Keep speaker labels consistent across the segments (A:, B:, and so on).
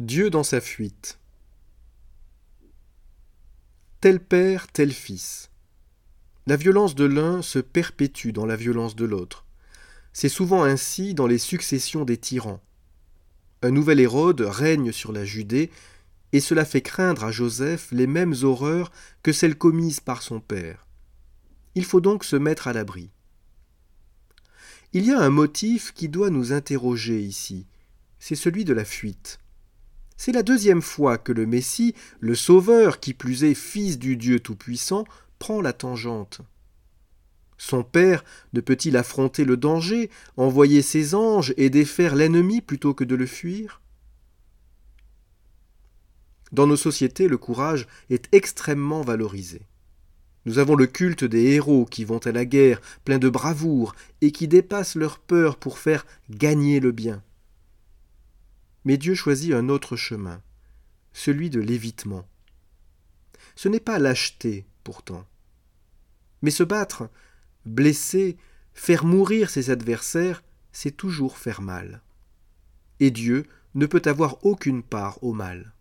A: Dieu dans sa fuite. Tel père, tel fils. La violence de l'un se perpétue dans la violence de l'autre. C'est souvent ainsi dans les successions des tyrans. Un nouvel Hérode règne sur la Judée, et cela fait craindre à Joseph les mêmes horreurs que celles commises par son père. Il faut donc se mettre à l'abri. Il y a un motif qui doit nous interroger ici, c'est celui de la fuite. C'est la deuxième fois que le Messie, le Sauveur, qui plus est fils du Dieu Tout-Puissant, prend la tangente. Son Père ne peut-il affronter le danger, envoyer ses anges et défaire l'ennemi plutôt que de le fuir? Dans nos sociétés, le courage est extrêmement valorisé. Nous avons le culte des héros qui vont à la guerre, pleins de bravoure, et qui dépassent leur peur pour faire gagner le bien. Mais Dieu choisit un autre chemin, celui de l'évitement. Ce n'est pas lâcheté, pourtant. Mais se battre, blesser, faire mourir ses adversaires, c'est toujours faire mal. Et Dieu ne peut avoir aucune part au mal.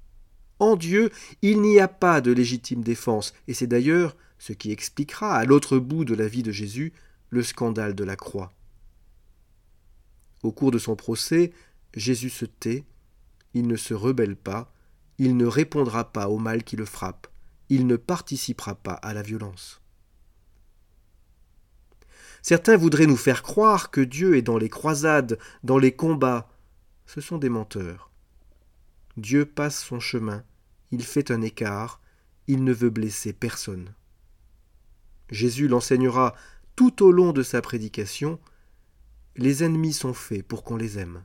A: En Dieu, il n'y a pas de légitime défense, et c'est d'ailleurs ce qui expliquera à l'autre bout de la vie de Jésus le scandale de la croix. Au cours de son procès, Jésus se tait, il ne se rebelle pas, il ne répondra pas au mal qui le frappe, il ne participera pas à la violence. Certains voudraient nous faire croire que Dieu est dans les croisades, dans les combats. Ce sont des menteurs. Dieu passe son chemin, il fait un écart, il ne veut blesser personne. Jésus l'enseignera tout au long de sa prédication, les ennemis sont faits pour qu'on les aime.